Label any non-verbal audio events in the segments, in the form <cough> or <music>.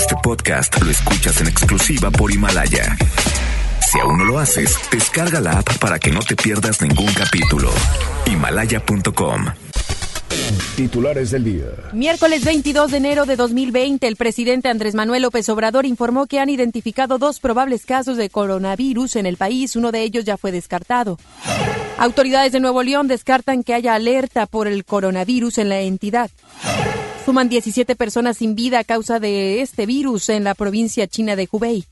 Este podcast lo escuchas en exclusiva por Himalaya. Si aún no lo haces, descarga la app para que no te pierdas ningún capítulo. Himalaya.com. Titulares del día. Miércoles 22 de enero de 2020, el presidente Andrés Manuel López Obrador informó que han identificado dos probables casos de coronavirus en el país. Uno de ellos ya fue descartado. Autoridades de Nuevo León descartan que haya alerta por el coronavirus en la entidad. Suman 17 personas sin vida a causa de este virus en la provincia china de Hubei.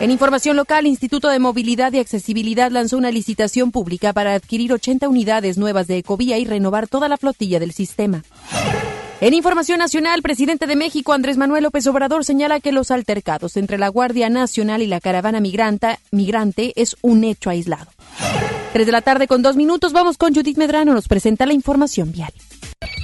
En información local, Instituto de Movilidad y Accesibilidad lanzó una licitación pública para adquirir 80 unidades nuevas de Ecovía y renovar toda la flotilla del sistema. En información nacional, presidente de México Andrés Manuel López Obrador señala que los altercados entre la Guardia Nacional y la caravana migrante, es un hecho aislado. Tres de la tarde con dos minutos, vamos con Judith Medrano, nos presenta la información vial.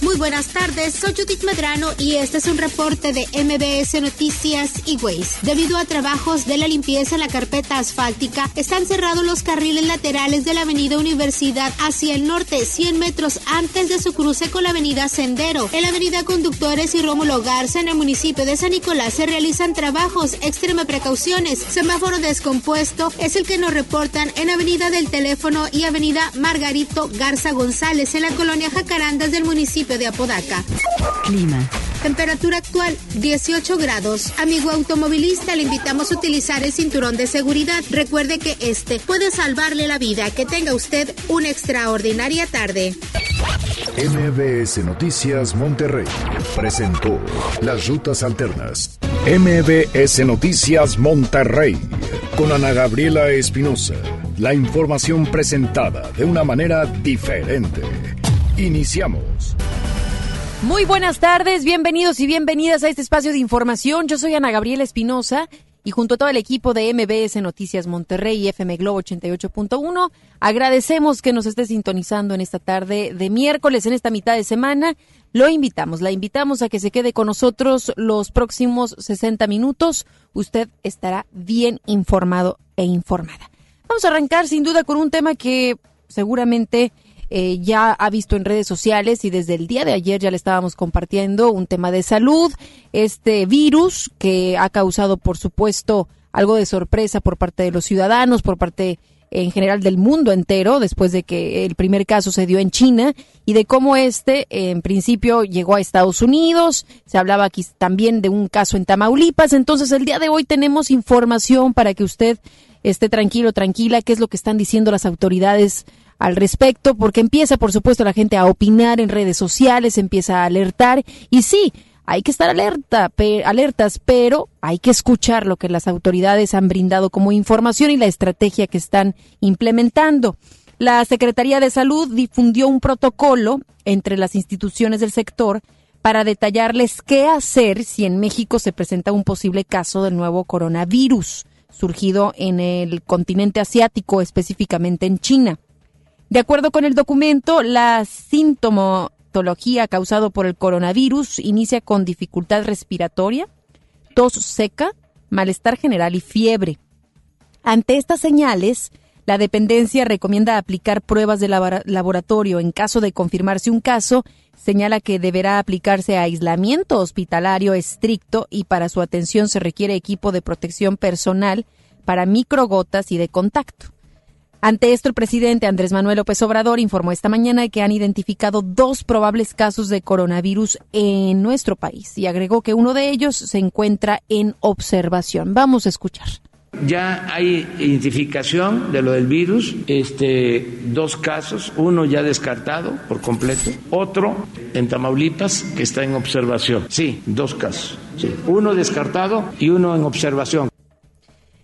Muy buenas tardes, soy Judith Medrano y este es un reporte de MBS Noticias y Ways. Debido a trabajos de la limpieza en la carpeta asfáltica, están cerrados los carriles laterales de la avenida Universidad hacia el norte, 100 metros antes de su cruce con la avenida Sendero. En la avenida Conductores y Rómulo Garza, en el municipio de San Nicolás, se realizan trabajos, extrema precauciones. Semáforo descompuesto es el que nos reportan en avenida del Teléfono y avenida Margarito Garza González, en la colonia Jacarandas del municipio de Apodaca. Clima. Temperatura actual 18 grados. Amigo automovilista, le invitamos a utilizar el cinturón de seguridad. Recuerde que este puede salvarle la vida. Que tenga usted una extraordinaria tarde. MBS Noticias Monterrey presentó las rutas alternas. MBS Noticias Monterrey con Ana Gabriela Espinosa. La información presentada de una manera diferente. Iniciamos. Muy buenas tardes, bienvenidos y bienvenidas a este espacio de información. Yo soy Ana Gabriela Espinosa y junto a todo el equipo de MBS Noticias Monterrey y FM Globo 88.1, agradecemos que nos esté sintonizando en esta tarde de miércoles, en esta mitad de semana. Lo invitamos, la invitamos a que se quede con nosotros los próximos 60 minutos. Usted estará bien informado e informada. Vamos a arrancar sin duda con un tema que seguramente eh, ya ha visto en redes sociales y desde el día de ayer ya le estábamos compartiendo un tema de salud, este virus que ha causado, por supuesto, algo de sorpresa por parte de los ciudadanos, por parte en general del mundo entero, después de que el primer caso se dio en China y de cómo este en principio llegó a Estados Unidos. Se hablaba aquí también de un caso en Tamaulipas. Entonces el día de hoy tenemos información para que usted esté tranquilo, tranquila, qué es lo que están diciendo las autoridades al respecto, porque empieza, por supuesto, la gente a opinar en redes sociales, empieza a alertar, y sí, hay que estar alerta, alertas, pero hay que escuchar lo que las autoridades han brindado como información y la estrategia que están implementando. La Secretaría de Salud difundió un protocolo entre las instituciones del sector para detallarles qué hacer si en México se presenta un posible caso del nuevo coronavirus surgido en el continente asiático, específicamente en China. De acuerdo con el documento, la sintomatología causada por el coronavirus inicia con dificultad respiratoria, tos seca, malestar general y fiebre. Ante estas señales, la dependencia recomienda aplicar pruebas de laboratorio. En caso de confirmarse un caso, señala que deberá aplicarse aislamiento hospitalario estricto y para su atención se requiere equipo de protección personal para microgotas y de contacto. Ante esto, el presidente Andrés Manuel López Obrador informó esta mañana que han identificado dos probables casos de coronavirus en nuestro país y agregó que uno de ellos se encuentra en observación. Vamos a escuchar. Ya hay identificación de lo del virus, este, dos casos, uno ya descartado por completo, otro en Tamaulipas que está en observación. Sí, dos casos. Sí. Uno descartado y uno en observación.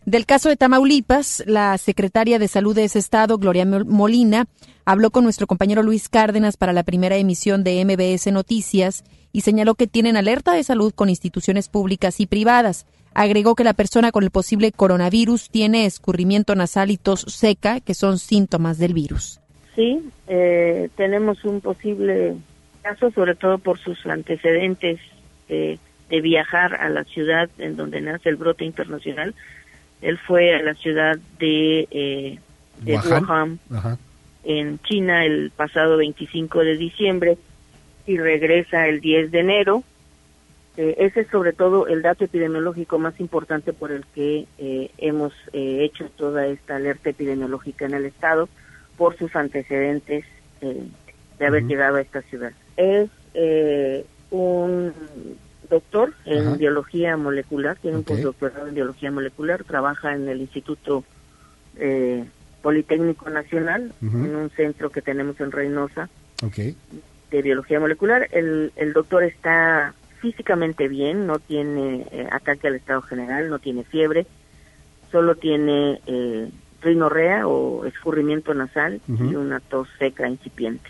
Del caso de Tamaulipas, la secretaria de Salud de ese estado, Gloria Molina, habló con nuestro compañero Luis Cárdenas para la primera emisión de MBS Noticias y señaló que tienen alerta de salud con instituciones públicas y privadas. Agregó que la persona con el posible coronavirus tiene escurrimiento nasal y tos seca, que son síntomas del virus. Sí, eh, tenemos un posible caso, sobre todo por sus antecedentes de viajar a la ciudad en donde nace el brote internacional él fue a la ciudad de, eh, Wuhan, en China el pasado 25 de diciembre y regresa el 10 de enero. Eh, ese es sobre todo el dato epidemiológico más importante por el que eh, hemos eh, hecho toda esta alerta epidemiológica en el estado por sus antecedentes de haber llegado a esta ciudad. Es un doctor en biología molecular, tiene un postdoctorado en biología molecular, trabaja en el Instituto Politécnico Nacional, en un centro que tenemos en Reynosa de biología molecular. El, el doctor está físicamente bien, no tiene eh, ataque al estado general, no tiene fiebre, solo tiene eh, rinorrea o escurrimiento nasal y una tos seca incipiente.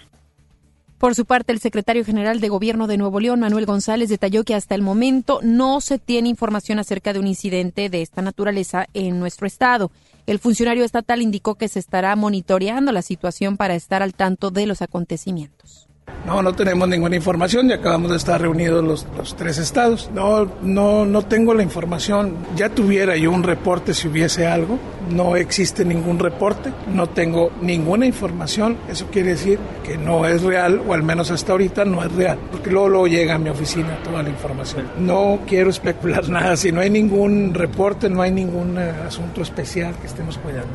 Por su parte, el secretario general de Gobierno de Nuevo León, Manuel González, detalló que hasta el momento no se tiene información acerca de un incidente de esta naturaleza en nuestro estado. El funcionario estatal indicó que se estará monitoreando la situación para estar al tanto de los acontecimientos. No, no tenemos ninguna información y acabamos de estar reunidos los, los, tres estados. No, no, no tengo la información. Ya tuviera yo un reporte si hubiese algo. No existe ningún reporte. No tengo ninguna información. Eso quiere decir que no es real o al menos hasta ahorita no es real. Porque luego, luego llega a mi oficina toda la información. No quiero especular <laughs> nada. Si no hay ningún reporte, no hay ningún eh, asunto especial que estemos cuidando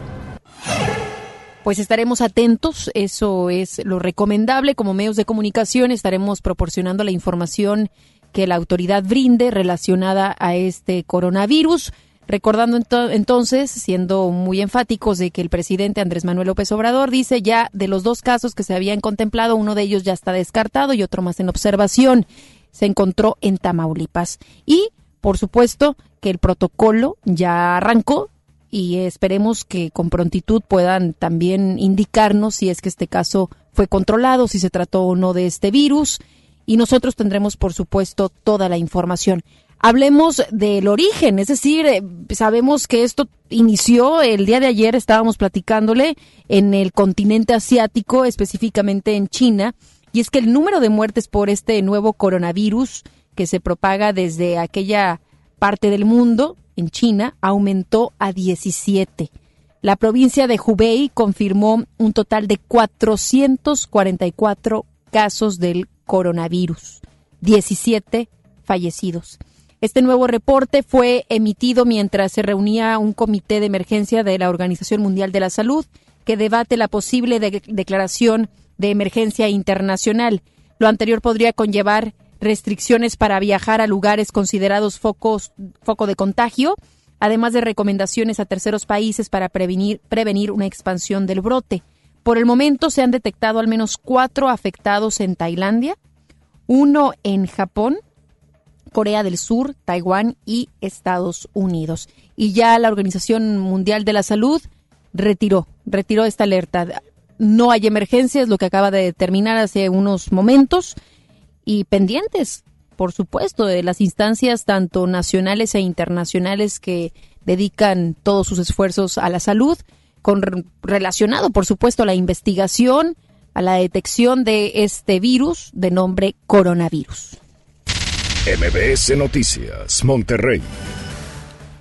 pues estaremos atentos, eso es lo recomendable. Como medios de comunicación estaremos proporcionando la información que la autoridad brinde relacionada a este coronavirus. Recordando entonces, siendo muy enfáticos de que el presidente Andrés Manuel López Obrador dice ya de los dos casos que se habían contemplado, uno de ellos ya está descartado y otro más en observación. Se encontró en Tamaulipas. Y, por supuesto, que el protocolo ya arrancó, y esperemos que con prontitud puedan también indicarnos si es que este caso fue controlado, si se trató o no de este virus y nosotros tendremos por supuesto toda la información. Hablemos del origen, es decir, eh, sabemos que esto inició el día de ayer, estábamos platicándole en el continente asiático, específicamente en China, y es que el número de muertes por este nuevo coronavirus que se propaga desde aquella parte del mundo en China aumentó a 17. La provincia de Hubei confirmó un total de 444 casos del coronavirus, 17 fallecidos. Este nuevo reporte fue emitido mientras se reunía un comité de emergencia de la Organización Mundial de la Salud que debate la posible declaración de emergencia internacional. Lo anterior podría conllevar restricciones para viajar a lugares considerados foco de contagio, además de recomendaciones a terceros países para prevenir, prevenir una expansión del brote. Por el momento se han detectado al menos cuatro afectados en Tailandia, uno en Japón, Corea del Sur, Taiwán y Estados Unidos. Y ya la Organización Mundial de la Salud retiró, retiró esta alerta. No hay emergencias, lo que acaba de determinar hace unos momentos y pendientes, por supuesto, de las instancias tanto nacionales e internacionales que dedican todos sus esfuerzos a la salud, con relacionado, por supuesto, a la investigación, a la detección de este virus de nombre coronavirus. MBS Noticias, Monterrey.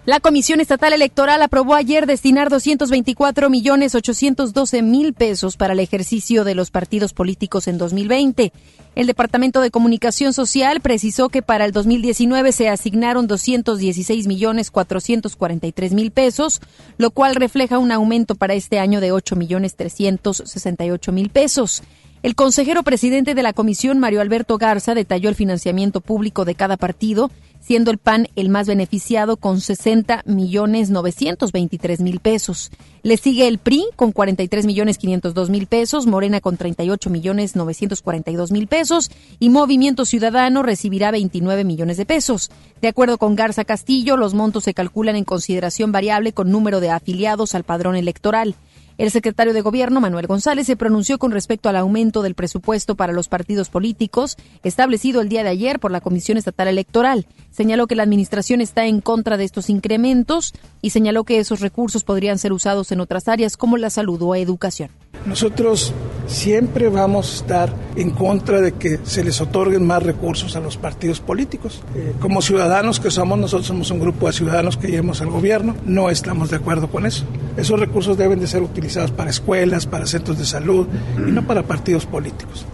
La Comisión Estatal Electoral aprobó ayer destinar 224 millones 812 mil pesos para el ejercicio de los partidos políticos en 2020. El Departamento de Comunicación Social precisó que para el 2019 se asignaron 216 millones 443 mil pesos, lo cual refleja un aumento para este año de 8 millones 368 mil pesos. El consejero presidente de la comisión, Mario Alberto Garza, detalló el financiamiento público de cada partido, siendo el PAN el más beneficiado con 60 millones 923 mil pesos. Le sigue el PRI con 43 millones 502 mil pesos, Morena con 38 millones 942 mil pesos y Movimiento Ciudadano recibirá 29 millones de pesos. De acuerdo con Garza Castillo, los montos se calculan en consideración variable con número de afiliados al padrón electoral. El secretario de Gobierno, Manuel González, se pronunció con respecto al aumento del presupuesto para los partidos políticos establecido el día de ayer por la Comisión Estatal Electoral. Señaló que la Administración está en contra de estos incrementos y señaló que esos recursos podrían ser usados en otras áreas como la salud o educación. Nosotros siempre vamos a estar en contra de que se les otorguen más recursos a los partidos políticos. Eh, como ciudadanos que somos, nosotros somos un grupo de ciudadanos que llevamos al gobierno, no estamos de acuerdo con eso. Esos recursos deben de ser utilizados para escuelas, para centros de salud y no para partidos políticos.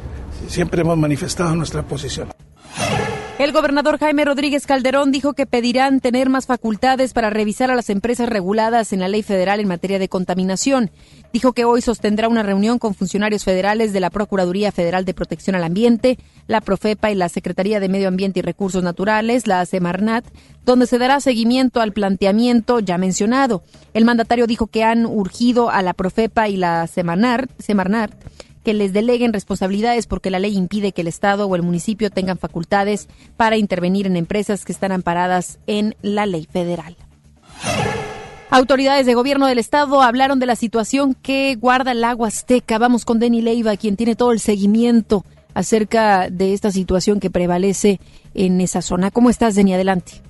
Siempre hemos manifestado nuestra posición. El gobernador Jaime Rodríguez Calderón dijo que pedirán tener más facultades para revisar a las empresas reguladas en la ley federal en materia de contaminación. Dijo que hoy sostendrá una reunión con funcionarios federales de la Procuraduría Federal de Protección al Ambiente, la Profepa y la Secretaría de Medio Ambiente y Recursos Naturales, la Semarnat, donde se dará seguimiento al planteamiento ya mencionado. El mandatario dijo que han urgido a la Profepa y la Semarnat, que les deleguen responsabilidades porque la ley impide que el Estado o el municipio tengan facultades para intervenir en empresas que están amparadas en la ley federal. Autoridades de gobierno del estado hablaron de la situación que guarda el agua azteca. Vamos con Denny Leiva, quien tiene todo el seguimiento acerca de esta situación que prevalece en esa zona. ¿Cómo estás, Denny? Adelante.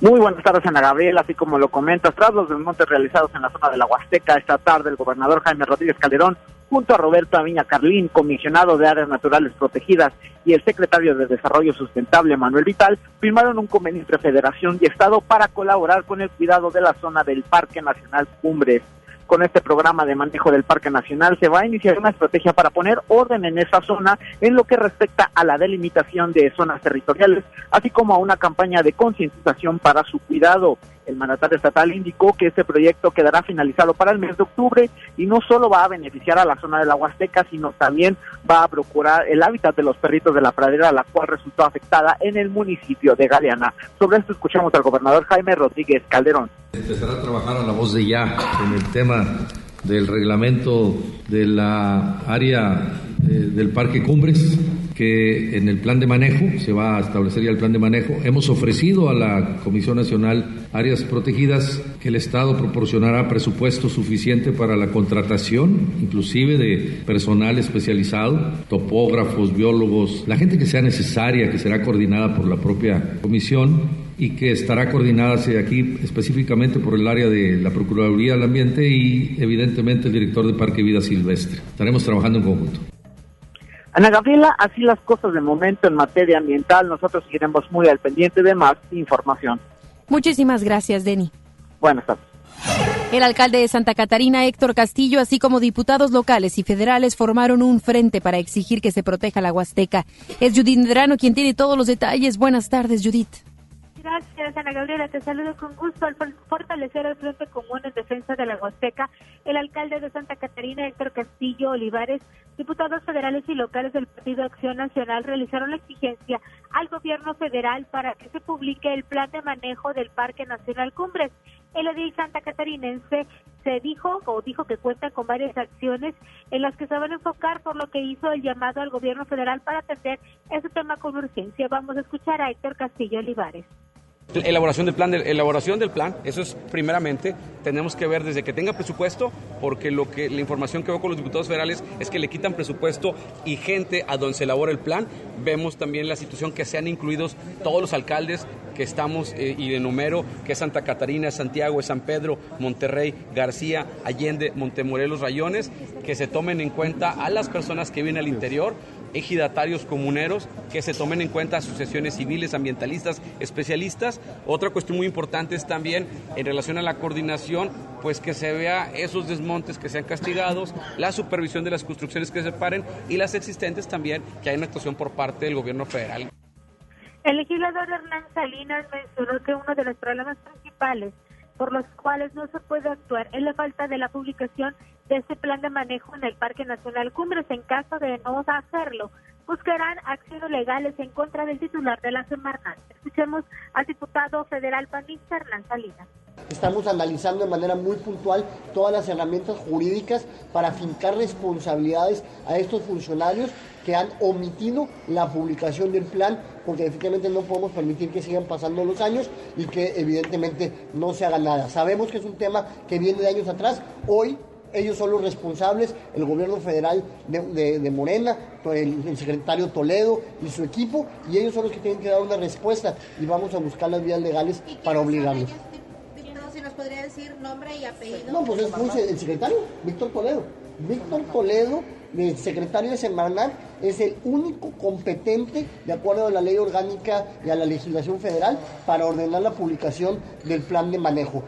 Muy buenas tardes, Ana Gabriel. Así como lo comentas, tras los desmontes realizados en la zona de la Huasteca esta tarde, el gobernador Jaime Rodríguez Calderón junto a Roberto Aviña Carlín, comisionado de Áreas Naturales Protegidas, y el secretario de Desarrollo Sustentable, Manuel Vital, firmaron un convenio entre Federación y Estado para colaborar con el cuidado de la zona del Parque Nacional Cumbres. Con este programa de manejo del Parque Nacional se va a iniciar una estrategia para poner orden en esa zona en lo que respecta a la delimitación de zonas territoriales, así como a una campaña de concientización para su cuidado. El mandatario estatal indicó que este proyecto quedará finalizado para el mes de octubre y no solo va a beneficiar a la zona de la Huasteca, sino también va a procurar el hábitat de los perritos de la pradera, la cual resultó afectada en el municipio de Galeana. Sobre esto escuchamos al gobernador Jaime Rodríguez Calderón. Empezará a trabajar a la voz de ya en el tema del reglamento de la área eh, del Parque Cumbres, que en el plan de manejo, se va a establecer ya el plan de manejo, hemos ofrecido a la Comisión Nacional Áreas Protegidas que el Estado proporcionará presupuesto suficiente para la contratación, inclusive de personal especializado, topógrafos, biólogos, la gente que sea necesaria, que será coordinada por la propia Comisión y que estará coordinada aquí específicamente por el área de la Procuraduría del Ambiente y evidentemente el director de Parque Vida Silvestre. Estaremos trabajando en conjunto. Ana Gabriela, así las cosas de momento en materia ambiental, nosotros seguiremos muy al pendiente de más información. Muchísimas gracias, Denny. Buenas tardes. El alcalde de Santa Catarina, Héctor Castillo, así como diputados locales y federales formaron un frente para exigir que se proteja la Huasteca. Es Judith Medrano quien tiene todos los detalles. Buenas tardes, Judith. Gracias, Ana Gabriela. Te saludo con gusto. Al fortalecer el Frente Común en defensa de la Huasteca, el alcalde de Santa Catarina, Héctor Castillo Olivares, diputados federales y locales del Partido Acción Nacional realizaron la exigencia al gobierno federal para que se publique el plan de manejo del Parque Nacional Cumbres. El edil santa catarinense se dijo o dijo que cuenta con varias acciones en las que se van a enfocar, por lo que hizo el llamado al gobierno federal para atender ese tema con urgencia. Vamos a escuchar a Héctor Castillo Olivares. Elaboración del plan, elaboración del plan, eso es primeramente, tenemos que ver desde que tenga presupuesto, porque lo que la información que veo con los diputados federales es que le quitan presupuesto y gente a donde se elabora el plan. Vemos también la situación que sean incluidos todos los alcaldes que estamos eh, y de número, que es Santa Catarina, Santiago, San Pedro, Monterrey, García, Allende, Montemorelos, Rayones, que se tomen en cuenta a las personas que viven al interior ejidatarios comuneros, que se tomen en cuenta asociaciones civiles, ambientalistas, especialistas. Otra cuestión muy importante es también en relación a la coordinación, pues que se vea esos desmontes que sean castigados, la supervisión de las construcciones que se paren y las existentes también, que hay una actuación por parte del gobierno federal. El legislador Hernán Salinas mencionó que uno de los problemas principales por los cuales no se puede actuar es la falta de la publicación de este plan de manejo en el Parque Nacional Cumbres. En caso de no hacerlo, buscarán acciones legales en contra del titular de la Semarnat. Escuchemos al diputado federal panista Hernán Salinas. Estamos analizando de manera muy puntual todas las herramientas jurídicas para fincar responsabilidades a estos funcionarios que han omitido la publicación del plan, porque efectivamente no podemos permitir que sigan pasando los años y que evidentemente no se haga nada. Sabemos que es un tema que viene de años atrás. Hoy ellos son los responsables, el gobierno federal de, Morena, el, el, secretario Toledo y su equipo, y ellos son los que tienen que dar una respuesta y vamos a buscar las vías legales para obligarlos si nos podría decir nombre y apellido. No, pues es el secretario, Víctor Toledo. Víctor Toledo, el secretario de Semarnat, es el único competente, de acuerdo a la ley orgánica y a la legislación federal, para ordenar la publicación del plan de manejo.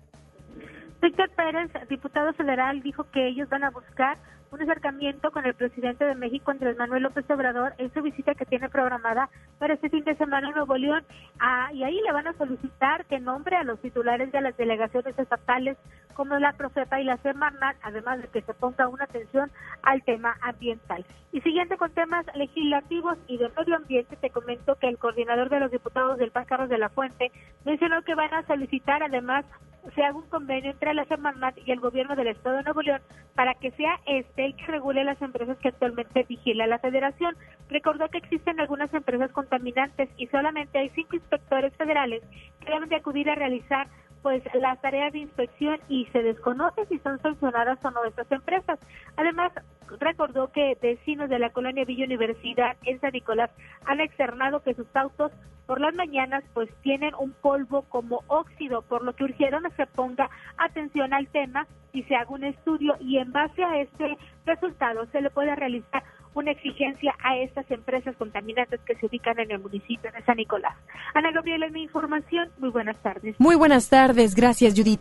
Víctor Pérez, diputado federal, dijo que ellos van a buscar un acercamiento con el presidente de México, Andrés Manuel López Obrador, en su visita que tiene programada para este fin de semana en Nuevo León. Ah, y ahí le van a solicitar que nombre a los titulares de las delegaciones estatales como la Profepa y la Semarnat, además de que se ponga una atención al tema ambiental. Y siguiente con temas legislativos y de medio ambiente, te comento que el coordinador de los diputados del PAN, Carlos de la Fuente, mencionó que van a solicitar además se haga un convenio entre la Semarnat y el gobierno del Estado de Nuevo León para que sea este el que regule las empresas que actualmente vigila la federación. Recordó que existen algunas empresas contaminantes y solamente hay cinco inspectores federales que deben de acudir a realizar pues las tareas de inspección y se desconoce si son sancionadas o no estas empresas. Además, recordó que vecinos de la colonia Villa Universidad en San Nicolás han externado que sus autos por las mañanas pues tienen un polvo como óxido, por lo que urgieron a que ponga atención al tema y se haga un estudio y en base a este resultado se le puede realizar una exigencia a estas empresas contaminantes que se ubican en el municipio de San Nicolás. Ana Gabriela, mi información. Muy buenas tardes. Muy buenas tardes. Gracias, Judith.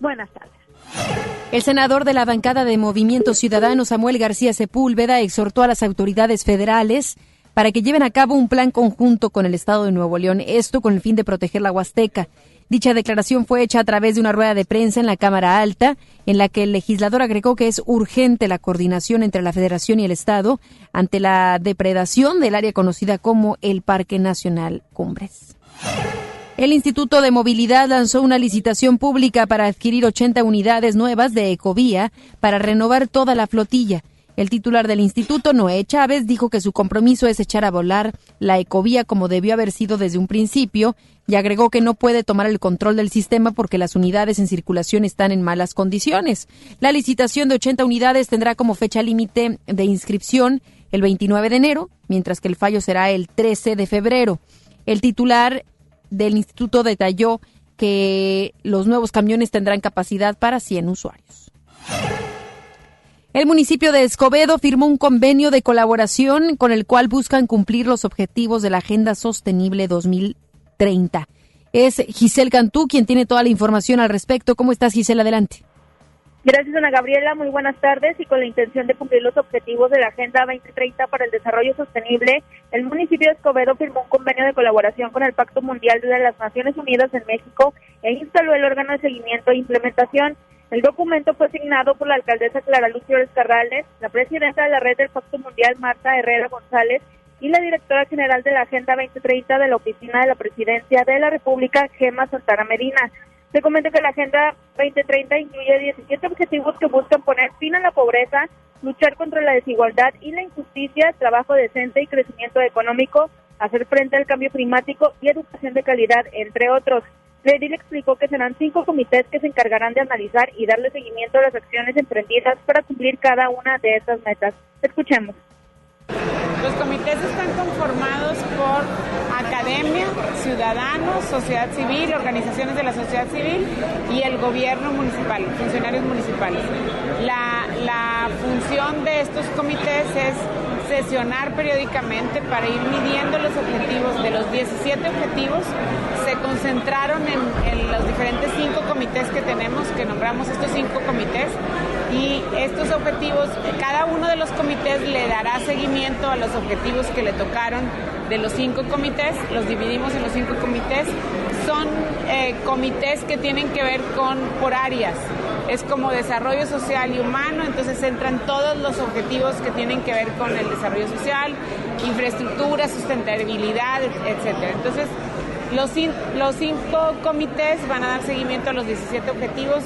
Buenas tardes. El senador de la bancada de Movimiento Ciudadano, Samuel García Sepúlveda, exhortó a las autoridades federales para que lleven a cabo un plan conjunto con el Estado de Nuevo León, esto con el fin de proteger la Huasteca. Dicha declaración fue hecha a través de una rueda de prensa en la Cámara Alta, en la que el legislador agregó que es urgente la coordinación entre la Federación y el Estado ante la depredación del área conocida como el Parque Nacional Cumbres. El Instituto de Movilidad lanzó una licitación pública para adquirir 80 unidades nuevas de Ecovía para renovar toda la flotilla. El titular del instituto, Noé Chávez, dijo que su compromiso es echar a volar la ecovía como debió haber sido desde un principio y agregó que no puede tomar el control del sistema porque las unidades en circulación están en malas condiciones. La licitación de 80 unidades tendrá como fecha límite de inscripción el 29 de enero, mientras que el fallo será el 13 de febrero. El titular del instituto detalló que los nuevos camiones tendrán capacidad para 100 usuarios. El municipio de Escobedo firmó un convenio de colaboración con el cual buscan cumplir los objetivos de la Agenda Sostenible 2030. Es Giselle Cantú quien tiene toda la información al respecto. ¿Cómo estás, Giselle? Adelante. Gracias, Ana Gabriela. Muy buenas tardes. Y con la intención de cumplir los objetivos de la Agenda 2030 para el Desarrollo Sostenible, el municipio de Escobedo firmó un convenio de colaboración con el Pacto Mundial de las Naciones Unidas en México e instaló el órgano de seguimiento e implementación. El documento fue asignado por la alcaldesa Clara Luz Flores Carrales, la presidenta de la red del Pacto Mundial Marta Herrera González y la directora general de la Agenda 2030 de la Oficina de la Presidencia de la República, Gema Santana Medina. Se comenta que la Agenda 2030 incluye 17 objetivos que buscan poner fin a la pobreza, luchar contra la desigualdad y la injusticia, trabajo decente y crecimiento económico, hacer frente al cambio climático y educación de calidad, entre otros. Redil explicó que serán cinco comités que se encargarán de analizar y darle seguimiento a las acciones emprendidas para cumplir cada una de estas metas. Escuchemos. Los comités están conformados por academia, ciudadanos, sociedad civil, organizaciones de la sociedad civil y el gobierno municipal, funcionarios municipales. La función de estos comités es sesionar periódicamente para ir midiendo los objetivos. De los 17 objetivos, se concentraron en, en, los diferentes cinco comités que tenemos, que nombramos estos cinco comités, y estos objetivos, cada uno de los comités le dará seguimiento a los objetivos que le tocaron de los cinco comités, los dividimos en los cinco comités, son eh, comités que tienen que ver con por áreas es como desarrollo social y humano, entonces entran todos los objetivos que tienen que ver con el desarrollo social, infraestructura, sustentabilidad, etcétera. Entonces, los, los cinco comités van a dar seguimiento a los 17 objetivos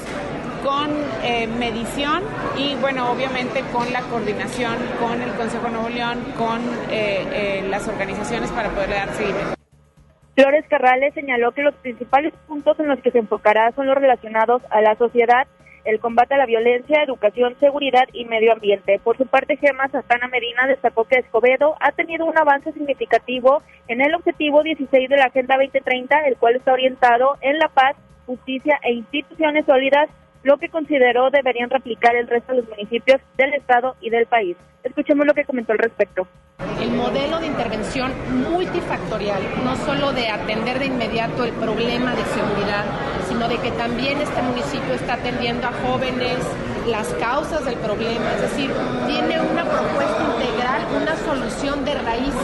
con eh, medición y, bueno, obviamente con la coordinación con el Consejo de Nuevo León, con eh, eh, las organizaciones para poder dar seguimiento. Flores Carrales señaló que los principales puntos en los que se enfocará son los relacionados a la sociedad, el combate a la violencia, educación, seguridad y medio ambiente. Por su parte, Gemma Santana Medina destacó que Escobedo ha tenido un avance significativo en el objetivo 16 de la Agenda 2030, el cual está orientado en la paz, justicia e instituciones sólidas lo que consideró deberían replicar el resto de los municipios del estado y del país. Escuchemos lo que comentó al respecto. El modelo de intervención multifactorial, no solo de atender de inmediato el problema de seguridad, sino de que también este municipio está atendiendo a jóvenes las causas del problema, es decir, tiene una propuesta integral, una solución de raíz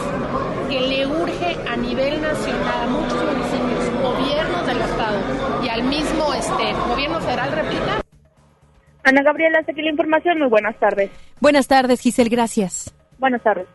que le urge a nivel nacional a muchos municipios, gobiernos del estado y al mismo este gobierno federal replicar. Ana Gabriela, hasta aquí la información. Muy buenas tardes. Buenas tardes, Giselle, gracias. Buenas tardes.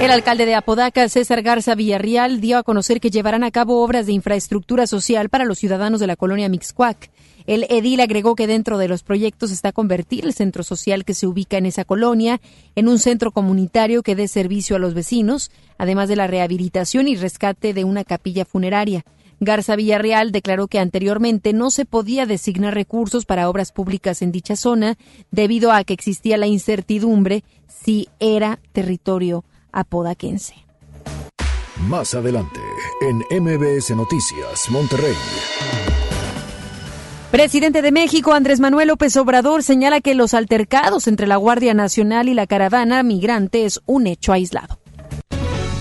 El alcalde de Apodaca, César Garza Villarreal, dio a conocer que llevarán a cabo obras de infraestructura social para los ciudadanos de la colonia Mixcuac. El edil agregó que dentro de los proyectos está convertir el centro social que se ubica en esa colonia en un centro comunitario que dé servicio a los vecinos, además de la rehabilitación y rescate de una capilla funeraria. Garza Villarreal declaró que anteriormente no se podía designar recursos para obras públicas en dicha zona debido a que existía la incertidumbre si era territorio apodaquense. Más adelante, en MBS Noticias, Monterrey. Presidente de México, Andrés Manuel López Obrador, señala que los altercados entre la Guardia Nacional y la caravana migrante es un hecho aislado.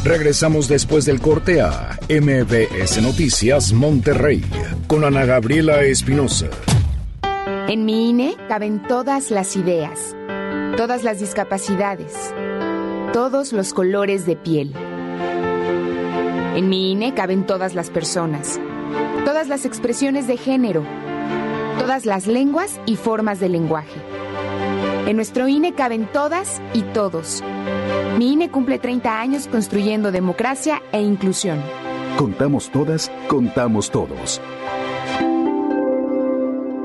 Regresamos después del corte a MBS Noticias Monterrey con Ana Gabriela Espinosa. En mi INE caben todas las ideas, todas las discapacidades, todos los colores de piel. En mi INE caben todas las personas, todas las expresiones de género, todas las lenguas y formas de lenguaje. En nuestro INE caben todas y todos. Mi INE cumple 30 años construyendo democracia e inclusión. Contamos todas, contamos todos.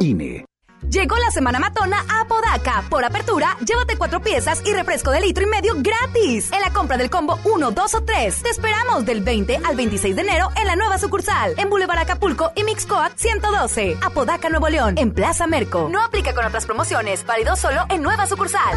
INE. Llegó la semana matona a Podaca. Por apertura, llévate cuatro piezas y refresco de litro y medio gratis. En la compra del combo 1, 2 o 3. Te esperamos del 20 al 26 de enero en la nueva sucursal. En Boulevard Acapulco y Mixcoat 112. Apodaca, Nuevo León. En Plaza Merco. No aplica con otras promociones. Válido solo en nueva sucursal.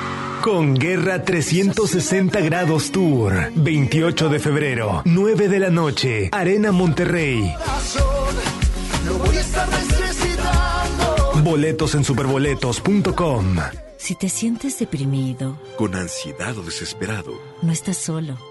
Con Guerra 360 Grados Tour. 28 de febrero, 9 de la noche, Arena Monterrey. Boletos en superboletos.com. Si te sientes deprimido, con ansiedad o desesperado, no estás solo.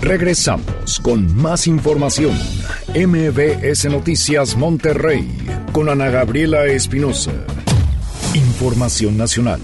Regresamos con más información. MBS Noticias Monterrey con Ana Gabriela Espinosa. Información nacional.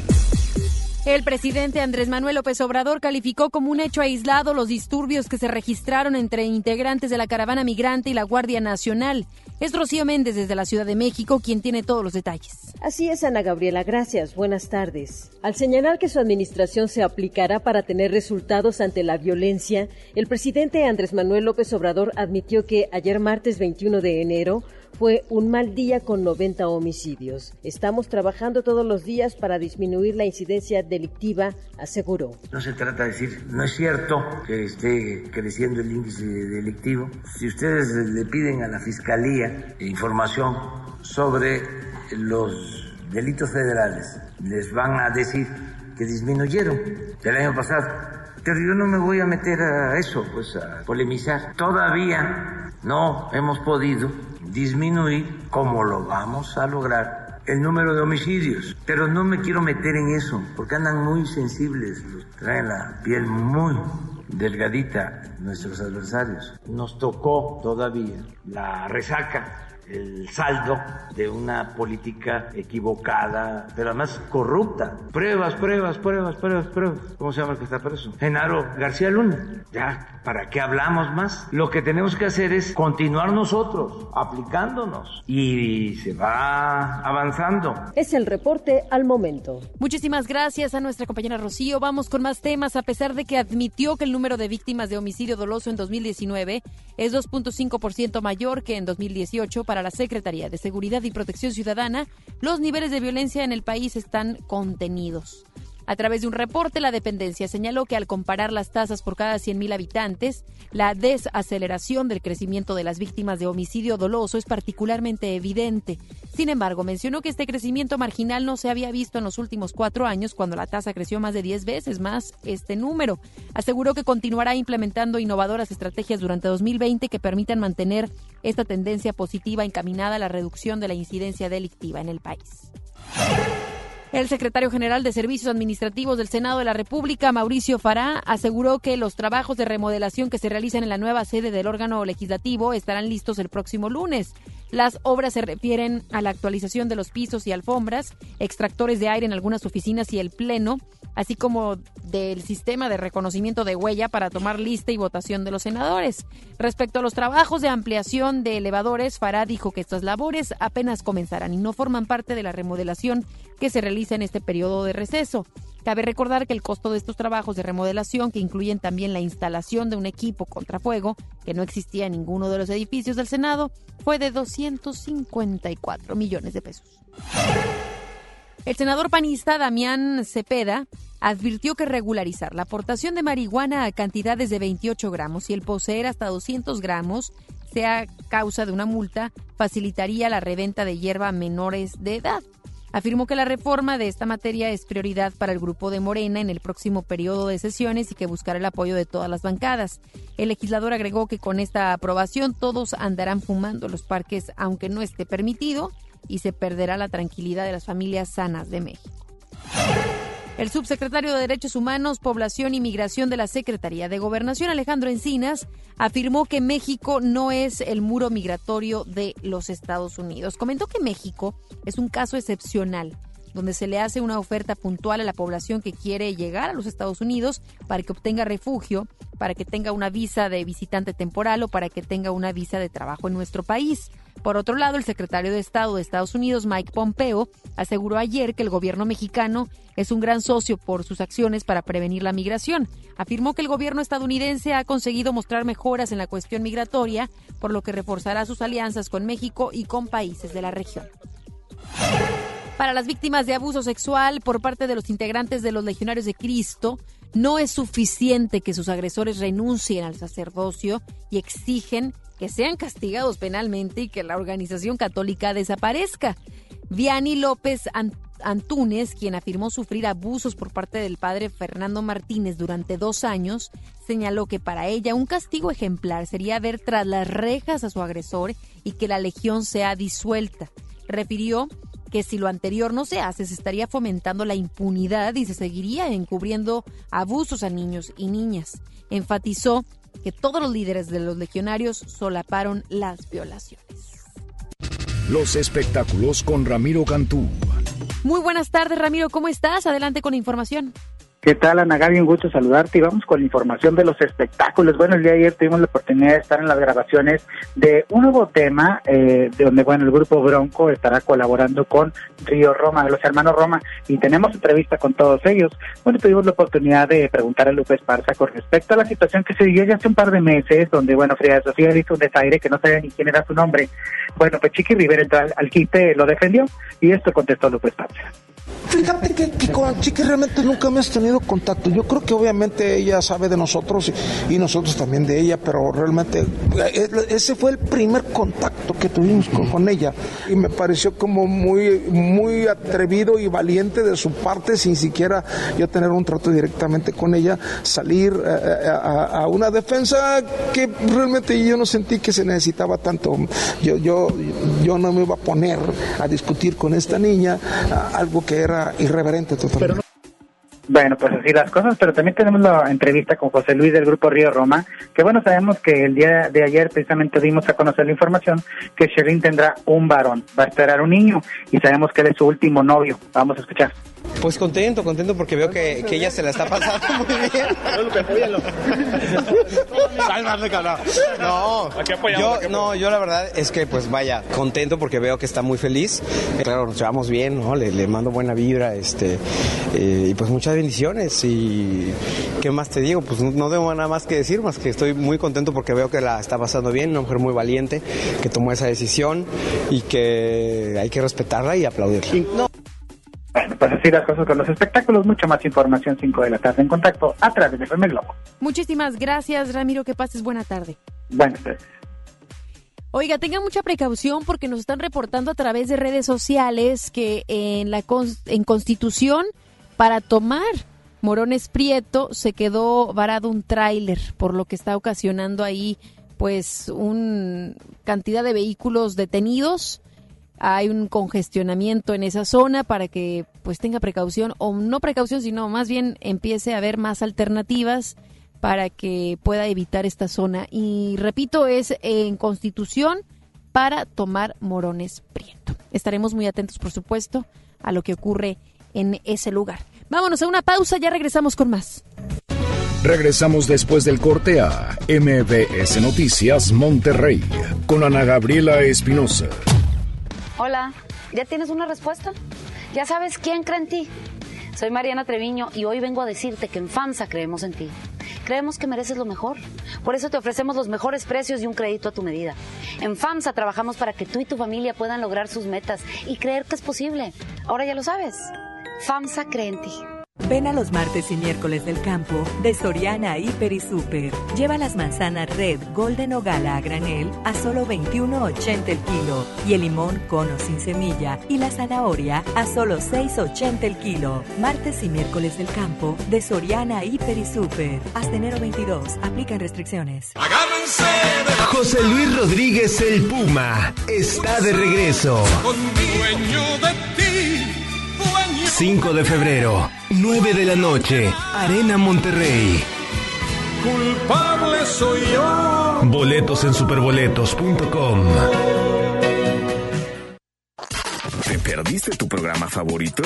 El presidente Andrés Manuel López Obrador calificó como un hecho aislado los disturbios que se registraron entre integrantes de la caravana migrante y la Guardia Nacional. Es Rocío Méndez desde la Ciudad de México quien tiene todos los detalles. Así es, Ana Gabriela, gracias. Buenas tardes. Al señalar que su administración se aplicará para tener resultados ante la violencia, el presidente Andrés Manuel López Obrador admitió que ayer martes 21 de enero fue un mal día con 90 homicidios. Estamos trabajando todos los días para disminuir la incidencia delictiva, aseguró. No se trata de decir, no es cierto que esté creciendo el índice delictivo. Si ustedes le piden a la Fiscalía información sobre los delitos federales, les van a decir que disminuyeron del año pasado. Pero yo no me voy a meter a eso, pues a polemizar. Todavía no hemos podido disminuir, como lo vamos a lograr, el número de homicidios. Pero no me quiero meter en eso, porque andan muy sensibles, traen la piel muy delgadita nuestros adversarios. Nos tocó todavía la resaca el saldo de una política equivocada, pero además corrupta. Pruebas, pruebas, pruebas, pruebas, pruebas. ¿Cómo se llama el que está preso? Genaro García Luna. Ya, ¿para qué hablamos más? Lo que tenemos que hacer es continuar nosotros aplicándonos y se va avanzando. Es el reporte al momento. Muchísimas gracias a nuestra compañera Rocío. Vamos con más temas. A pesar de que admitió que el número de víctimas de homicidio doloso en 2019 es 2.5% mayor que en 2018 para la Secretaría de Seguridad y Protección Ciudadana, los niveles de violencia en el país están contenidos. A través de un reporte, la dependencia señaló que al comparar las tasas por cada 100.000 habitantes, la desaceleración del crecimiento de las víctimas de homicidio doloso es particularmente evidente. Sin embargo, mencionó que este crecimiento marginal no se había visto en los últimos cuatro años, cuando la tasa creció más de 10 veces más este número. Aseguró que continuará implementando innovadoras estrategias durante 2020 que permitan mantener esta tendencia positiva encaminada a la reducción de la incidencia delictiva en el país. El secretario general de Servicios Administrativos del Senado de la República, Mauricio Fará, aseguró que los trabajos de remodelación que se realizan en la nueva sede del órgano legislativo estarán listos el próximo lunes. Las obras se refieren a la actualización de los pisos y alfombras, extractores de aire en algunas oficinas y el pleno, así como del sistema de reconocimiento de huella para tomar lista y votación de los senadores. Respecto a los trabajos de ampliación de elevadores, Farah dijo que estas labores apenas comenzarán y no forman parte de la remodelación que se realiza en este periodo de receso. Cabe recordar que el costo de estos trabajos de remodelación, que incluyen también la instalación de un equipo contrafuego, que no existía en ninguno de los edificios del Senado, fue de 254 millones de pesos. El senador panista Damián Cepeda advirtió que regularizar la aportación de marihuana a cantidades de 28 gramos y el poseer hasta 200 gramos sea causa de una multa facilitaría la reventa de hierba a menores de edad afirmó que la reforma de esta materia es prioridad para el grupo de Morena en el próximo periodo de sesiones y que buscará el apoyo de todas las bancadas. El legislador agregó que con esta aprobación todos andarán fumando los parques aunque no esté permitido y se perderá la tranquilidad de las familias sanas de México. El subsecretario de Derechos Humanos, Población y Migración de la Secretaría de Gobernación, Alejandro Encinas, afirmó que México no es el muro migratorio de los Estados Unidos. Comentó que México es un caso excepcional donde se le hace una oferta puntual a la población que quiere llegar a los Estados Unidos para que obtenga refugio, para que tenga una visa de visitante temporal o para que tenga una visa de trabajo en nuestro país. Por otro lado, el secretario de Estado de Estados Unidos, Mike Pompeo, aseguró ayer que el gobierno mexicano es un gran socio por sus acciones para prevenir la migración. Afirmó que el gobierno estadounidense ha conseguido mostrar mejoras en la cuestión migratoria, por lo que reforzará sus alianzas con México y con países de la región. Para las víctimas de abuso sexual por parte de los integrantes de los Legionarios de Cristo, no es suficiente que sus agresores renuncien al sacerdocio y exigen que sean castigados penalmente y que la organización católica desaparezca. Viani López Antúnez, quien afirmó sufrir abusos por parte del padre Fernando Martínez durante dos años, señaló que para ella un castigo ejemplar sería ver tras las rejas a su agresor y que la legión sea disuelta. Refirió que si lo anterior no se hace, se estaría fomentando la impunidad y se seguiría encubriendo abusos a niños y niñas. Enfatizó que todos los líderes de los legionarios solaparon las violaciones. Los espectáculos con Ramiro Cantú. Muy buenas tardes, Ramiro, ¿cómo estás? Adelante con la información. ¿Qué tal, Ana Gaby? Un gusto saludarte y vamos con la información de los espectáculos. Bueno, el día de ayer tuvimos la oportunidad de estar en las grabaciones de un nuevo tema, eh, de donde, bueno, el grupo Bronco estará colaborando con Río Roma, de los hermanos Roma, y tenemos entrevista con todos ellos. Bueno, tuvimos la oportunidad de preguntar a Lupe Esparza con respecto a la situación que se vivió ya hace un par de meses, donde, bueno, Frida Sofía hizo un desaire que no sabía ni quién era su nombre. Bueno, pues Chiqui Rivera entró al, al quite, lo defendió, y esto contestó Lupe Esparza Fíjate que, que, con Chiqui realmente nunca hemos tenido contacto. Yo creo que obviamente ella sabe de nosotros y, nosotros también de ella, pero realmente eh, ese fue el primer contacto que tuvimos con, ella y me pareció como muy, muy atrevido y valiente de su parte, sin siquiera yo tener un trato directamente con ella, salir eh, a, a, una defensa que realmente yo no sentí que se necesitaba tanto. Yo, yo, yo no me iba a poner a discutir con esta niña algo que era irreverente totalmente. Bueno, pues así las cosas, pero también tenemos la entrevista con José Luis del Grupo Río Roma, que bueno, sabemos que el día de ayer precisamente dimos a conocer la información que Sherin tendrá un varón, va a esperar un niño y sabemos que él es su último novio. Vamos a escuchar. Pues contento, contento porque veo que, que ella se la está pasando muy bien. No, yo, no, yo la verdad es que pues vaya, contento porque veo que está muy feliz. Claro, nos llevamos bien, ¿no? Le, le mando buena vibra, este, eh, y pues muchas bendiciones y qué más te digo, pues no tengo nada más que decir, más que estoy muy contento porque veo que la está pasando bien, una mujer muy valiente que tomó esa decisión y que hay que respetarla y aplaudirla. No. Bueno, pues así las cosas con los espectáculos. Mucha más información 5 de la tarde en contacto a través de FM Globo. Muchísimas gracias, Ramiro. Que pases buena tarde. Buenas tardes. Oiga, tenga mucha precaución porque nos están reportando a través de redes sociales que en la en Constitución para tomar Morones Prieto se quedó varado un tráiler, por lo que está ocasionando ahí pues una cantidad de vehículos detenidos hay un congestionamiento en esa zona para que pues tenga precaución o no precaución sino más bien empiece a haber más alternativas para que pueda evitar esta zona y repito es en Constitución para tomar Morones Prieto. Estaremos muy atentos por supuesto a lo que ocurre ese lugar. Vámonos a una pausa, ya regresamos con más. Regresamos después del corte a MBS Noticias Monterrey con Ana Gabriela Espinosa. Hola, ¿ya tienes una respuesta? ¿Ya sabes quién cree en ti? Soy Mariana Treviño y hoy vengo a decirte que en FAMSA creemos en ti. Creemos que mereces lo mejor. Por eso te ofrecemos los mejores precios y un crédito a tu medida. En FAMSA trabajamos para que tú y tu familia puedan lograr sus metas y creer que es posible. Ahora ya lo sabes. FAMSA cree en ti. Ven a los martes y miércoles del campo de Soriana Hiper y Super. Lleva las manzanas Red, Golden o Gala a granel a solo 21.80 el kilo y el limón cono sin semilla y la zanahoria a solo 6.80 el kilo. Martes y miércoles del campo de Soriana Hiper y Super. Hasta enero 22. Aplican restricciones. José Luis Rodríguez el Puma está de regreso. 5 de febrero, 9 de la noche, Arena Monterrey. Culpable soy yo. Boletos en superboletos.com. ¿Te perdiste tu programa favorito?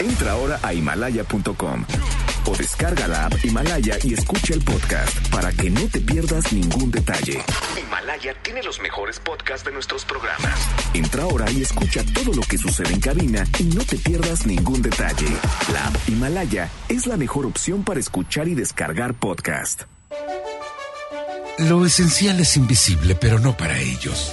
Entra ahora a himalaya.com o descarga la app Himalaya y escucha el podcast para que no te pierdas ningún detalle. Himalaya tiene los mejores podcasts de nuestros programas. Entra ahora y escucha todo lo que sucede en cabina y no te pierdas ningún detalle. La app Himalaya es la mejor opción para escuchar y descargar podcast. Lo esencial es invisible, pero no para ellos.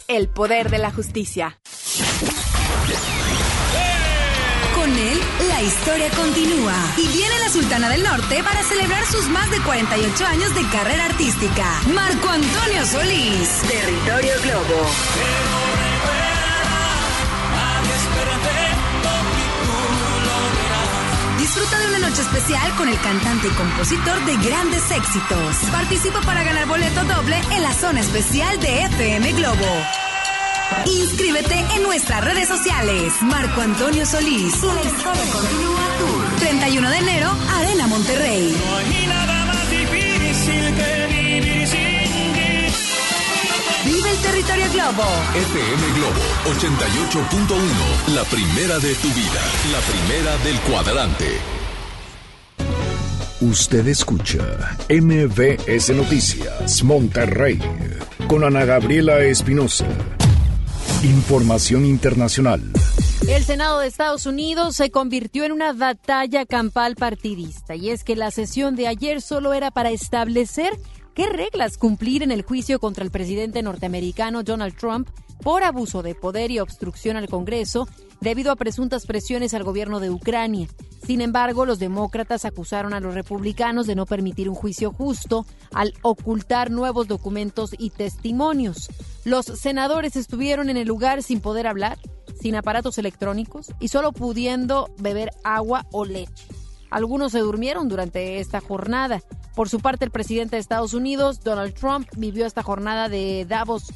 El poder de la justicia. Con él, la historia continúa. Y viene la Sultana del Norte para celebrar sus más de 48 años de carrera artística. Marco Antonio Solís. Territorio Globo. Disfruta de una noche especial con el cantante y compositor de grandes éxitos. Participa para ganar boleto doble en la zona especial de FM Globo. Inscríbete en nuestras redes sociales. Marco Antonio Solís. La historia continúa tour. 31 de enero, Arena Monterrey. Vive el territorio Globo. FM Globo 88.1. La primera de tu vida. La primera del cuadrante. Usted escucha MBS Noticias Monterrey con Ana Gabriela Espinosa. Información internacional. El Senado de Estados Unidos se convirtió en una batalla campal partidista y es que la sesión de ayer solo era para establecer qué reglas cumplir en el juicio contra el presidente norteamericano Donald Trump por abuso de poder y obstrucción al Congreso debido a presuntas presiones al gobierno de Ucrania. Sin embargo, los demócratas acusaron a los republicanos de no permitir un juicio justo al ocultar nuevos documentos y testimonios. Los senadores estuvieron en el lugar sin poder hablar, sin aparatos electrónicos y solo pudiendo beber agua o leche. Algunos se durmieron durante esta jornada. Por su parte, el presidente de Estados Unidos, Donald Trump, vivió esta jornada de Davos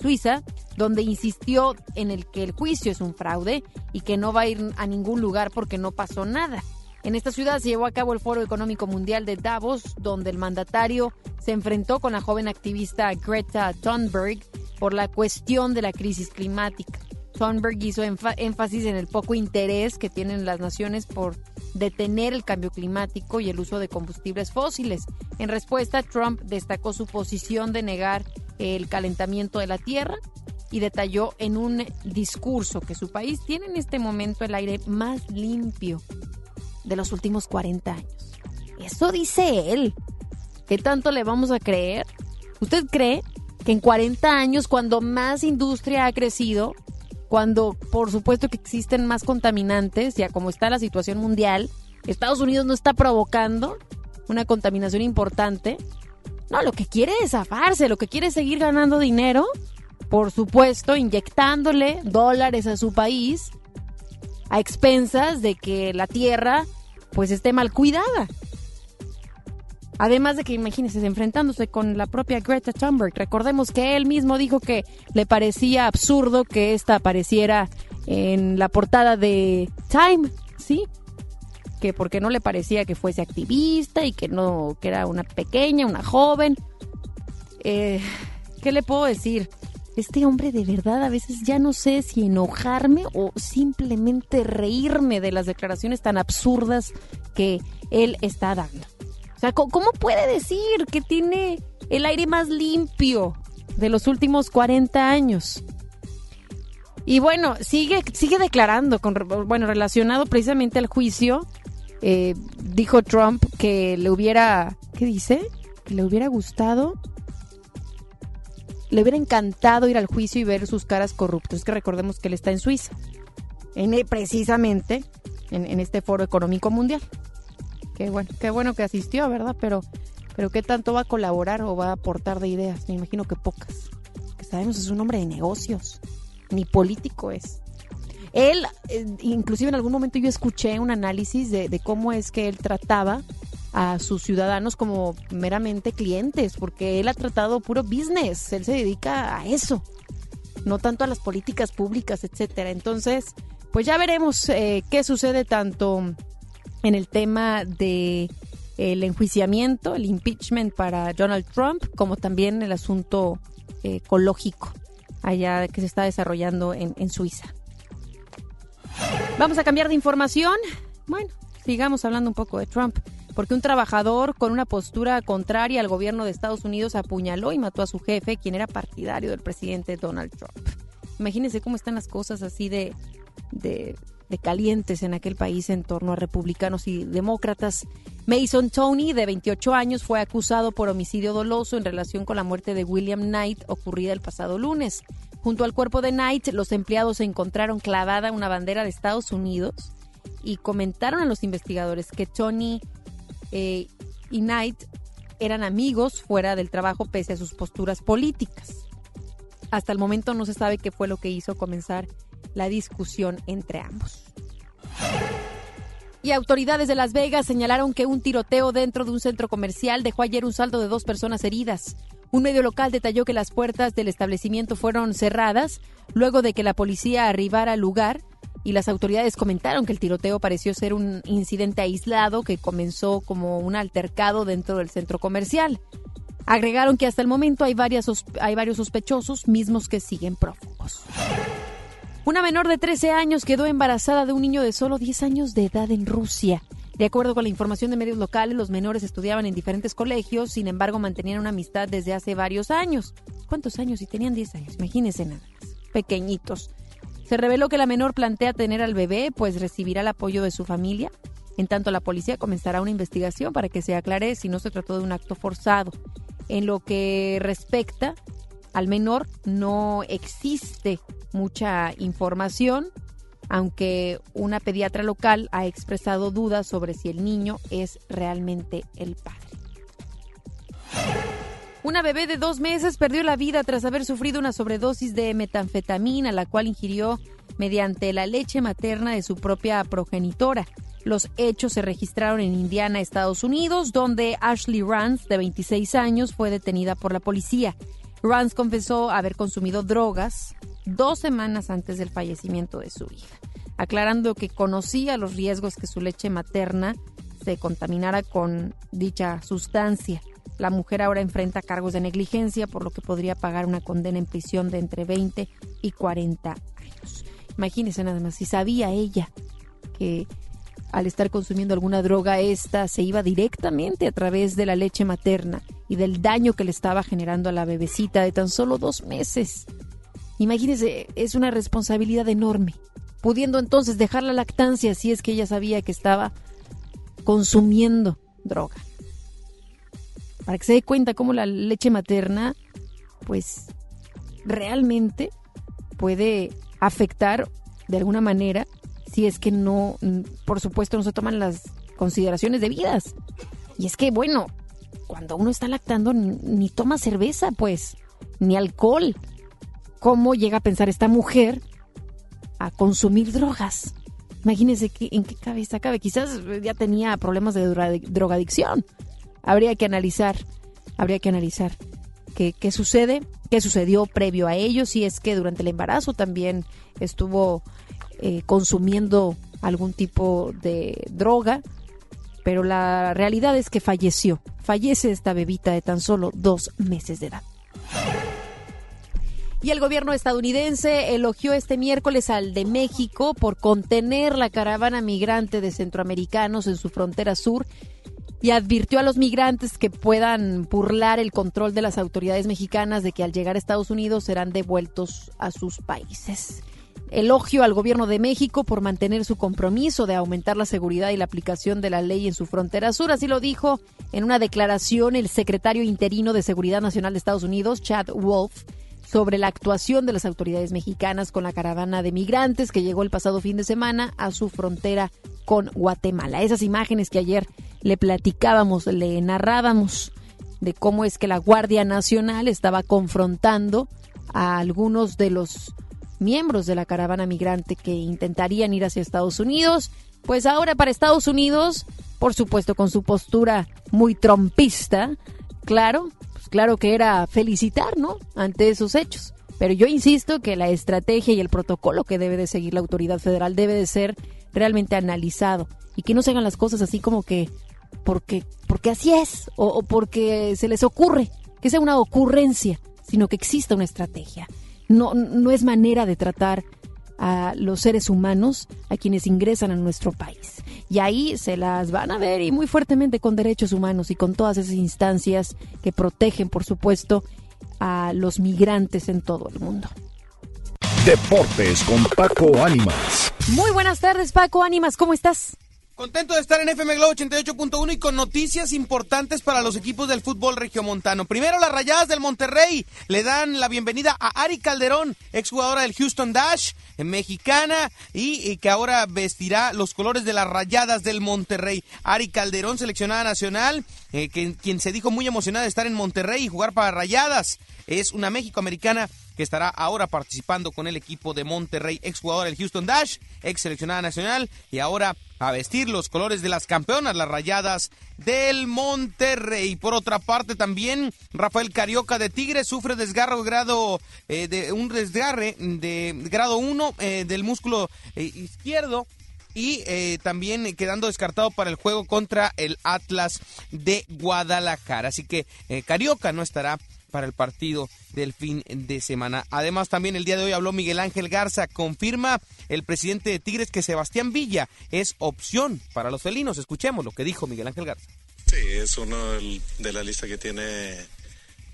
Suiza, donde insistió en el que el juicio es un fraude y que no va a ir a ningún lugar porque no pasó nada. En esta ciudad se llevó a cabo el Foro Económico Mundial de Davos, donde el mandatario se enfrentó con la joven activista Greta Thunberg por la cuestión de la crisis climática. Thunberg hizo énfasis en el poco interés que tienen las naciones por detener el cambio climático y el uso de combustibles fósiles. En respuesta, Trump destacó su posición de negar el calentamiento de la Tierra y detalló en un discurso que su país tiene en este momento el aire más limpio de los últimos 40 años. Eso dice él. ¿Qué tanto le vamos a creer? ¿Usted cree que en 40 años, cuando más industria ha crecido, cuando por supuesto que existen más contaminantes, ya como está la situación mundial, Estados Unidos no está provocando una contaminación importante. No, lo que quiere es zafarse, lo que quiere es seguir ganando dinero, por supuesto, inyectándole dólares a su país a expensas de que la tierra pues esté mal cuidada. Además de que, imagínense, enfrentándose con la propia Greta Thunberg. Recordemos que él mismo dijo que le parecía absurdo que esta apareciera en la portada de Time, ¿sí? Que porque no le parecía que fuese activista y que no, que era una pequeña, una joven. Eh, ¿Qué le puedo decir? Este hombre de verdad a veces ya no sé si enojarme o simplemente reírme de las declaraciones tan absurdas que él está dando. O sea, ¿cómo puede decir que tiene el aire más limpio de los últimos 40 años? Y bueno, sigue, sigue declarando, con, bueno, relacionado precisamente al juicio, eh, dijo Trump que le hubiera, ¿qué dice? Que le hubiera gustado, le hubiera encantado ir al juicio y ver sus caras corruptas. Es que recordemos que él está en Suiza, en, precisamente en, en este foro económico mundial. Qué bueno, qué bueno que asistió, ¿verdad? Pero, pero ¿qué tanto va a colaborar o va a aportar de ideas? Me imagino que pocas. Que sabemos es un hombre de negocios, ni político es. Él, eh, inclusive en algún momento yo escuché un análisis de, de cómo es que él trataba a sus ciudadanos como meramente clientes, porque él ha tratado puro business, él se dedica a eso, no tanto a las políticas públicas, etcétera. Entonces, pues ya veremos eh, qué sucede tanto en el tema de el enjuiciamiento, el impeachment para Donald Trump, como también el asunto eh, ecológico allá que se está desarrollando en, en Suiza. Vamos a cambiar de información. Bueno, sigamos hablando un poco de Trump, porque un trabajador con una postura contraria al gobierno de Estados Unidos apuñaló y mató a su jefe, quien era partidario del presidente Donald Trump. Imagínense cómo están las cosas así de, de, de calientes en aquel país en torno a republicanos y demócratas. Mason Tony, de 28 años, fue acusado por homicidio doloso en relación con la muerte de William Knight ocurrida el pasado lunes. Junto al cuerpo de Knight, los empleados encontraron clavada una bandera de Estados Unidos y comentaron a los investigadores que Tony eh, y Knight eran amigos fuera del trabajo pese a sus posturas políticas. Hasta el momento no se sabe qué fue lo que hizo comenzar la discusión entre ambos. Y autoridades de Las Vegas señalaron que un tiroteo dentro de un centro comercial dejó ayer un saldo de dos personas heridas. Un medio local detalló que las puertas del establecimiento fueron cerradas luego de que la policía arribara al lugar y las autoridades comentaron que el tiroteo pareció ser un incidente aislado que comenzó como un altercado dentro del centro comercial. Agregaron que hasta el momento hay, varias, hay varios sospechosos mismos que siguen prófugos. Una menor de 13 años quedó embarazada de un niño de solo 10 años de edad en Rusia. De acuerdo con la información de medios locales, los menores estudiaban en diferentes colegios, sin embargo mantenían una amistad desde hace varios años. ¿Cuántos años? Si tenían 10 años, imagínense nada más. Pequeñitos. Se reveló que la menor plantea tener al bebé, pues recibirá el apoyo de su familia. En tanto, la policía comenzará una investigación para que se aclare si no se trató de un acto forzado. En lo que respecta al menor, no existe mucha información aunque una pediatra local ha expresado dudas sobre si el niño es realmente el padre. Una bebé de dos meses perdió la vida tras haber sufrido una sobredosis de metanfetamina, la cual ingirió mediante la leche materna de su propia progenitora. Los hechos se registraron en Indiana, Estados Unidos, donde Ashley Rance, de 26 años, fue detenida por la policía. Rance confesó haber consumido drogas dos semanas antes del fallecimiento de su hija, aclarando que conocía los riesgos que su leche materna se contaminara con dicha sustancia. La mujer ahora enfrenta cargos de negligencia, por lo que podría pagar una condena en prisión de entre 20 y 40 años. Imagínese nada más, si sabía ella que al estar consumiendo alguna droga, esta se iba directamente a través de la leche materna y del daño que le estaba generando a la bebecita de tan solo dos meses. Imagínese, es una responsabilidad enorme, pudiendo entonces dejar la lactancia si es que ella sabía que estaba consumiendo droga. Para que se dé cuenta cómo la leche materna, pues, realmente puede afectar de alguna manera si es que no, por supuesto, no se toman las consideraciones debidas. Y es que, bueno, cuando uno está lactando ni, toma cerveza, pues, ni alcohol. ¿Cómo llega a pensar esta mujer a consumir drogas? Imagínense que, en qué cabeza cabe. Quizás ya tenía problemas de drogadicción. Habría que analizar, habría que analizar qué, qué sucede, qué sucedió previo a ello, si es que durante el embarazo también estuvo eh, consumiendo algún tipo de droga, pero la realidad es que falleció. Fallece esta bebita de tan solo dos meses de edad. Y el gobierno estadounidense elogió este miércoles al de México por contener la caravana migrante de centroamericanos en su frontera sur y advirtió a los migrantes que puedan burlar el control de las autoridades mexicanas de que al llegar a Estados Unidos serán devueltos a sus países elogio al gobierno de México por mantener su compromiso de aumentar la seguridad y la aplicación de la ley en su frontera sur. Así lo dijo en una declaración el secretario interino de Seguridad Nacional de Estados Unidos, Chad Wolf, sobre la actuación de las autoridades mexicanas con la caravana de migrantes que llegó el pasado fin de semana a su frontera con Guatemala. Esas imágenes que ayer le platicábamos, le narrábamos de cómo es que la Guardia Nacional estaba confrontando a algunos de los miembros de la caravana migrante que intentarían ir hacia Estados Unidos. Pues ahora para Estados Unidos, por supuesto con su postura muy trompista, claro, pues claro que era felicitar, ¿no? Ante esos hechos. Pero yo insisto que la estrategia y el protocolo que debe de seguir la autoridad federal debe de ser realmente analizado y que no se hagan las cosas así como que porque porque así es o porque se les ocurre, que sea una ocurrencia, sino que exista una estrategia. No, no es manera de tratar a los seres humanos a quienes ingresan a nuestro país. Y ahí se las van a ver y muy fuertemente con derechos humanos y con todas esas instancias que protegen, por supuesto, a los migrantes en todo el mundo. Deportes con Paco Ánimas. Muy buenas tardes, Paco Ánimas, ¿cómo estás? Contento de estar en FM Globo 88.1 y con noticias importantes para los equipos del fútbol regiomontano. Primero, las Rayadas del Monterrey le dan la bienvenida a Ari Calderón, exjugadora del Houston Dash, mexicana, y, que ahora vestirá los colores de las Rayadas del Monterrey. Ari Calderón, seleccionada nacional, eh, quien se dijo muy emocionada de estar en Monterrey y jugar para Rayadas. Es una México-americana que estará ahora participando con el equipo de Monterrey, exjugador del Houston Dash, ex seleccionada nacional y ahora a vestir los colores de las campeonas, las rayadas del Monterrey. Por otra parte, también Rafael Carioca de Tigres sufre desgarro grado eh, de un desgarre de grado 1 eh, del músculo eh, izquierdo y también quedando descartado para el juego contra el Atlas de Guadalajara. Así que Carioca no estará para el partido del fin de semana. Además, también el día de hoy habló Miguel Ángel Garza. Confirma el presidente de Tigres que Sebastián Villa es opción para los felinos. Escuchemos lo que dijo Miguel Ángel Garza. Sí, es uno de la lista que tiene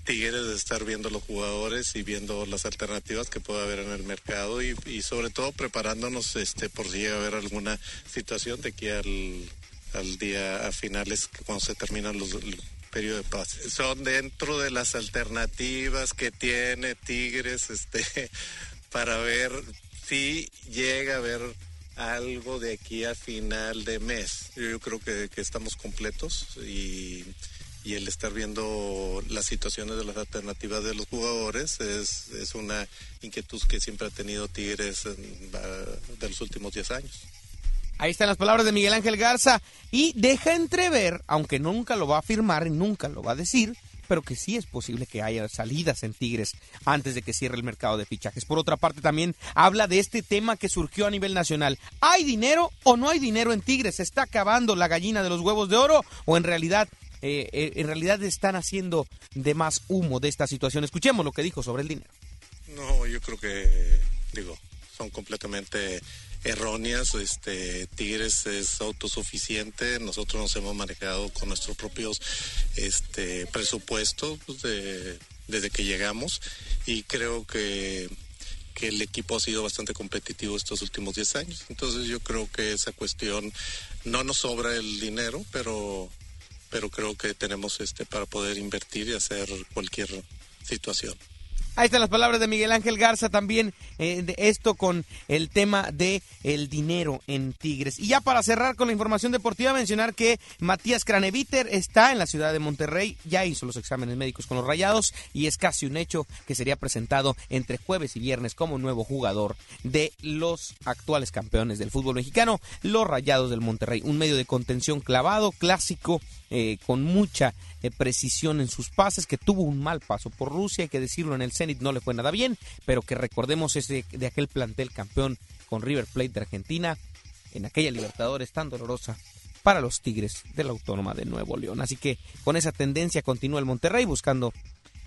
Tigres de estar viendo los jugadores y viendo las alternativas que puede haber en el mercado y, sobre todo preparándonos este por si llega a haber alguna situación de aquí al, al día a finales cuando se terminan los, periodo de paz. Son dentro de las alternativas que tiene Tigres <laughs> este, para ver si llega a haber algo de aquí a final de mes. Yo, creo que, estamos completos y, y, el estar viendo las situaciones de las alternativas de los jugadores es, es una inquietud que siempre ha tenido Tigres de los últimos 10 años. Ahí están las palabras de Miguel Ángel Garza y deja entrever, aunque nunca lo va a afirmar nunca lo va a decir, pero que sí es posible que haya salidas en Tigres antes de que cierre el mercado de fichajes. Por otra parte, también habla de este tema que surgió a nivel nacional. ¿Hay dinero o no hay dinero en Tigres? ¿Se está acabando la gallina de los huevos de oro o en realidad, eh, eh, en realidad están haciendo de más humo de esta situación? Escuchemos lo que dijo sobre el dinero. No, yo creo que, digo, son completamente erróneas. Este, Tigres es autosuficiente. Nosotros nos hemos manejado con nuestros propios este, presupuestos pues, desde que llegamos y creo que, que el equipo ha sido bastante competitivo estos últimos 10 años. Entonces yo creo que esa cuestión no nos sobra el dinero, pero pero creo que tenemos este para poder invertir y hacer cualquier situación. Ahí están las palabras de Miguel Ángel Garza también eh, de esto con el tema de el dinero en Tigres. Y ya para cerrar con la información deportiva mencionar que Matías Craneviter está en la ciudad de Monterrey, ya hizo los exámenes médicos con los Rayados y es casi un hecho que sería presentado entre jueves y viernes como nuevo jugador de los actuales campeones del fútbol mexicano, los Rayados del Monterrey, un medio de contención clavado, clásico eh, con mucha eh, precisión en sus pases, que tuvo un mal paso por Rusia, hay que decirlo, en el Zenit no le fue nada bien, pero que recordemos es de, aquel plantel campeón con River Plate de Argentina, en aquella Libertadores tan dolorosa para los Tigres de la Autónoma de Nuevo León. Así que con esa tendencia continúa el Monterrey buscando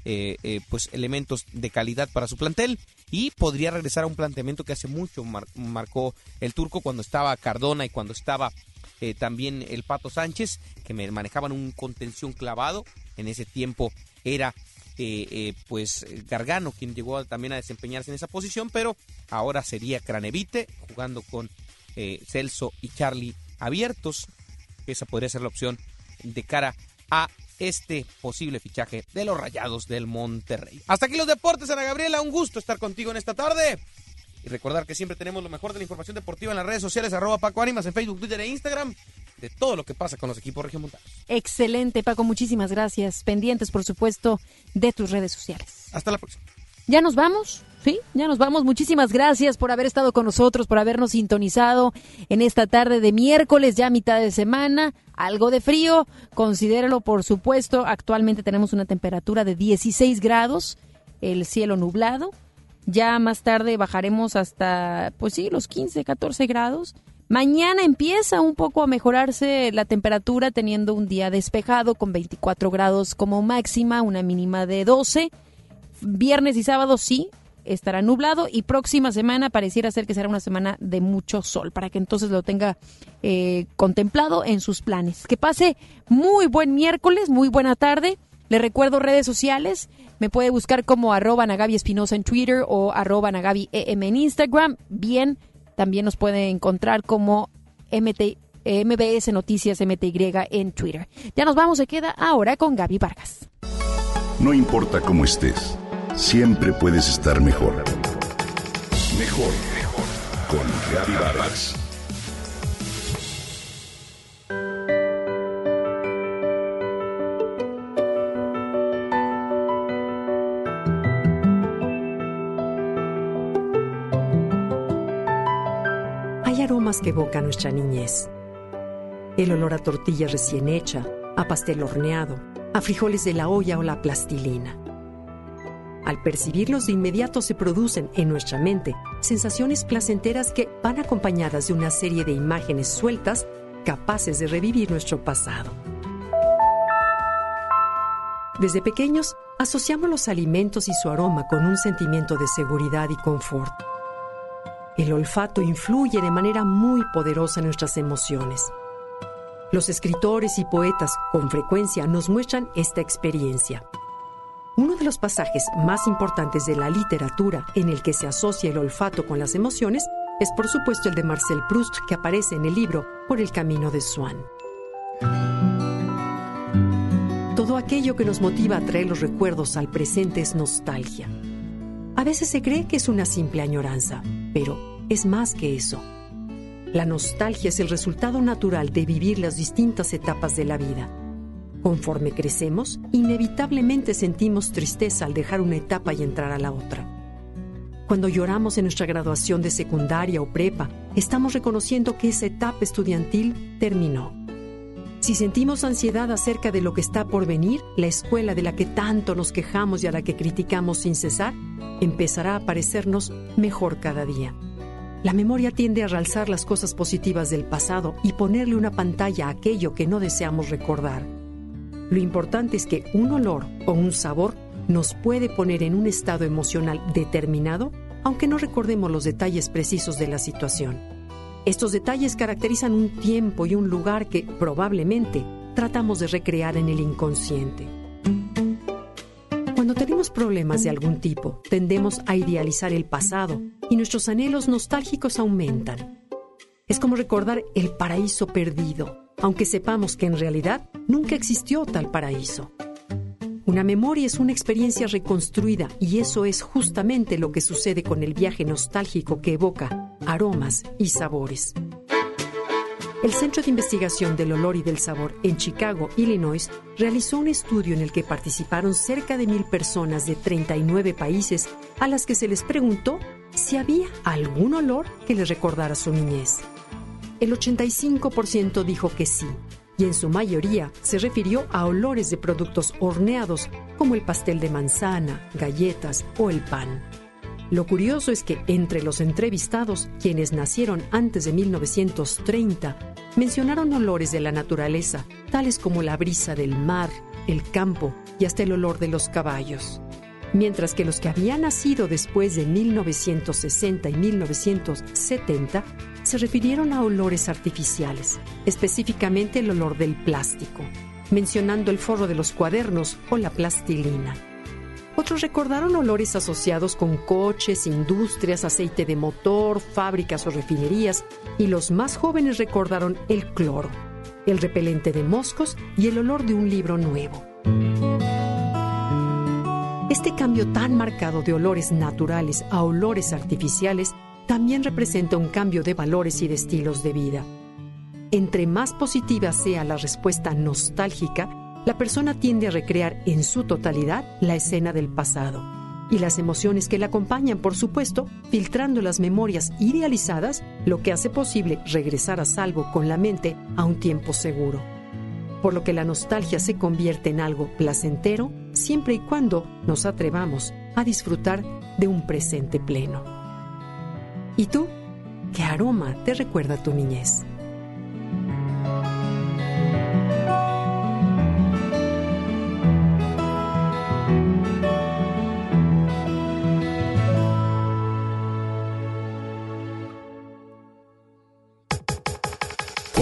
eh, pues elementos de calidad para su plantel y podría regresar a un planteamiento que hace mucho marcó el turco cuando estaba Cardona y cuando estaba eh, también el Pato Sánchez, que manejaban un contención clavado. En ese tiempo era eh, eh, pues Gargano quien llegó también a desempeñarse en esa posición, pero ahora sería Cranevite jugando con Celso y Charlie abiertos. Esa podría ser la opción de cara a este posible fichaje de los Rayados del Monterrey. Hasta aquí los deportes, Ana Gabriela. Un gusto estar contigo en esta tarde. Y recordar que siempre tenemos lo mejor de la información deportiva en las redes sociales, arroba Paco Ánimas, en Facebook, Twitter e Instagram, de todo lo que pasa con los equipos regiomontanos. Excelente, Paco, muchísimas gracias. Pendientes, por supuesto, de tus redes sociales. Hasta la próxima. Ya nos vamos, ¿sí? Ya nos vamos. Muchísimas gracias por haber estado con nosotros, por habernos sintonizado en esta tarde de miércoles, ya mitad de semana. Algo de frío, considéralo, por supuesto. Actualmente tenemos una temperatura de 16 grados, el cielo nublado ya más tarde bajaremos hasta, pues sí, los 15, 14 grados. Mañana empieza un poco a mejorarse la temperatura teniendo un día despejado con 24 grados como máxima, una mínima de 12. Viernes y sábado sí, estará nublado y próxima semana pareciera ser que será una semana de mucho sol, para que entonces lo tenga eh, contemplado en sus planes. Que pase muy buen miércoles, muy buena tarde. Le recuerdo redes sociales. Me puede buscar como arroba Nagabi Espinosa en Twitter o arroba Nagabi EM en Instagram. Bien, también nos puede encontrar como MT, MBS Noticias MTY en Twitter. Ya nos vamos, se queda ahora con Gaby Vargas. No importa cómo estés, siempre puedes estar mejor. Mejor, mejor. Con Gaby Vargas. Que evocan nuestra niñez. El olor a tortilla recién hecha, a pastel horneado, a frijoles de la olla o la plastilina. Al percibirlos de inmediato se producen en nuestra mente sensaciones placenteras que van acompañadas de una serie de imágenes sueltas capaces de revivir nuestro pasado. Desde pequeños asociamos los alimentos y su aroma con un sentimiento de seguridad y confort. El olfato influye de manera muy poderosa en nuestras emociones. Los escritores y poetas con frecuencia nos muestran esta experiencia. Uno de los pasajes más importantes de la literatura en el que se asocia el olfato con las emociones es por supuesto el de Marcel Proust que aparece en el libro Por el camino de Swan. Todo aquello que nos motiva a traer los recuerdos al presente es nostalgia. A veces se cree que es una simple añoranza, pero es más que eso. La nostalgia es el resultado natural de vivir las distintas etapas de la vida. Conforme crecemos, inevitablemente sentimos tristeza al dejar una etapa y entrar a la otra. Cuando lloramos en nuestra graduación de secundaria o prepa, estamos reconociendo que esa etapa estudiantil terminó. Si sentimos ansiedad acerca de lo que está por venir, la escuela de la que tanto nos quejamos y a la que criticamos sin cesar, empezará a parecernos mejor cada día. La memoria tiende a realzar las cosas positivas del pasado y ponerle una pantalla a aquello que no deseamos recordar. Lo importante es que un olor o un sabor nos puede poner en un estado emocional determinado, aunque no recordemos los detalles precisos de la situación. Estos detalles caracterizan un tiempo y un lugar que probablemente tratamos de recrear en el inconsciente. Cuando tenemos problemas de algún tipo, tendemos a idealizar el pasado y nuestros anhelos nostálgicos aumentan. Es como recordar el paraíso perdido, aunque sepamos que en realidad nunca existió tal paraíso. Una memoria es una experiencia reconstruida y eso es justamente lo que sucede con el viaje nostálgico que evoca aromas y sabores. El Centro de Investigación del Olor y del Sabor en Chicago, Illinois, realizó un estudio en el que participaron cerca de mil personas de 39 países a las que se les preguntó si había algún olor que les recordara su niñez. El 85% dijo que sí, y en su mayoría se refirió a olores de productos horneados como el pastel de manzana, galletas o el pan. Lo curioso es que entre los entrevistados, quienes nacieron antes de 1930, mencionaron olores de la naturaleza, tales como la brisa del mar, el campo y hasta el olor de los caballos. Mientras que los que habían nacido después de 1960 y 1970 se refirieron a olores artificiales, específicamente el olor del plástico, mencionando el forro de los cuadernos o la plastilina. Otros recordaron olores asociados con coches, industrias, aceite de motor, fábricas o refinerías, y los más jóvenes recordaron el cloro, el repelente de moscos y el olor de un libro nuevo. Este cambio tan marcado de olores naturales a olores artificiales también representa un cambio de valores y de estilos de vida. Entre más positiva sea la respuesta nostálgica, la persona tiende a recrear en su totalidad la escena del pasado y las emociones que la acompañan, por supuesto, filtrando las memorias idealizadas, lo que hace posible regresar a salvo con la mente a un tiempo seguro. Por lo que la nostalgia se convierte en algo placentero siempre y cuando nos atrevamos a disfrutar de un presente pleno. ¿Y tú? ¿Qué aroma te recuerda tu niñez?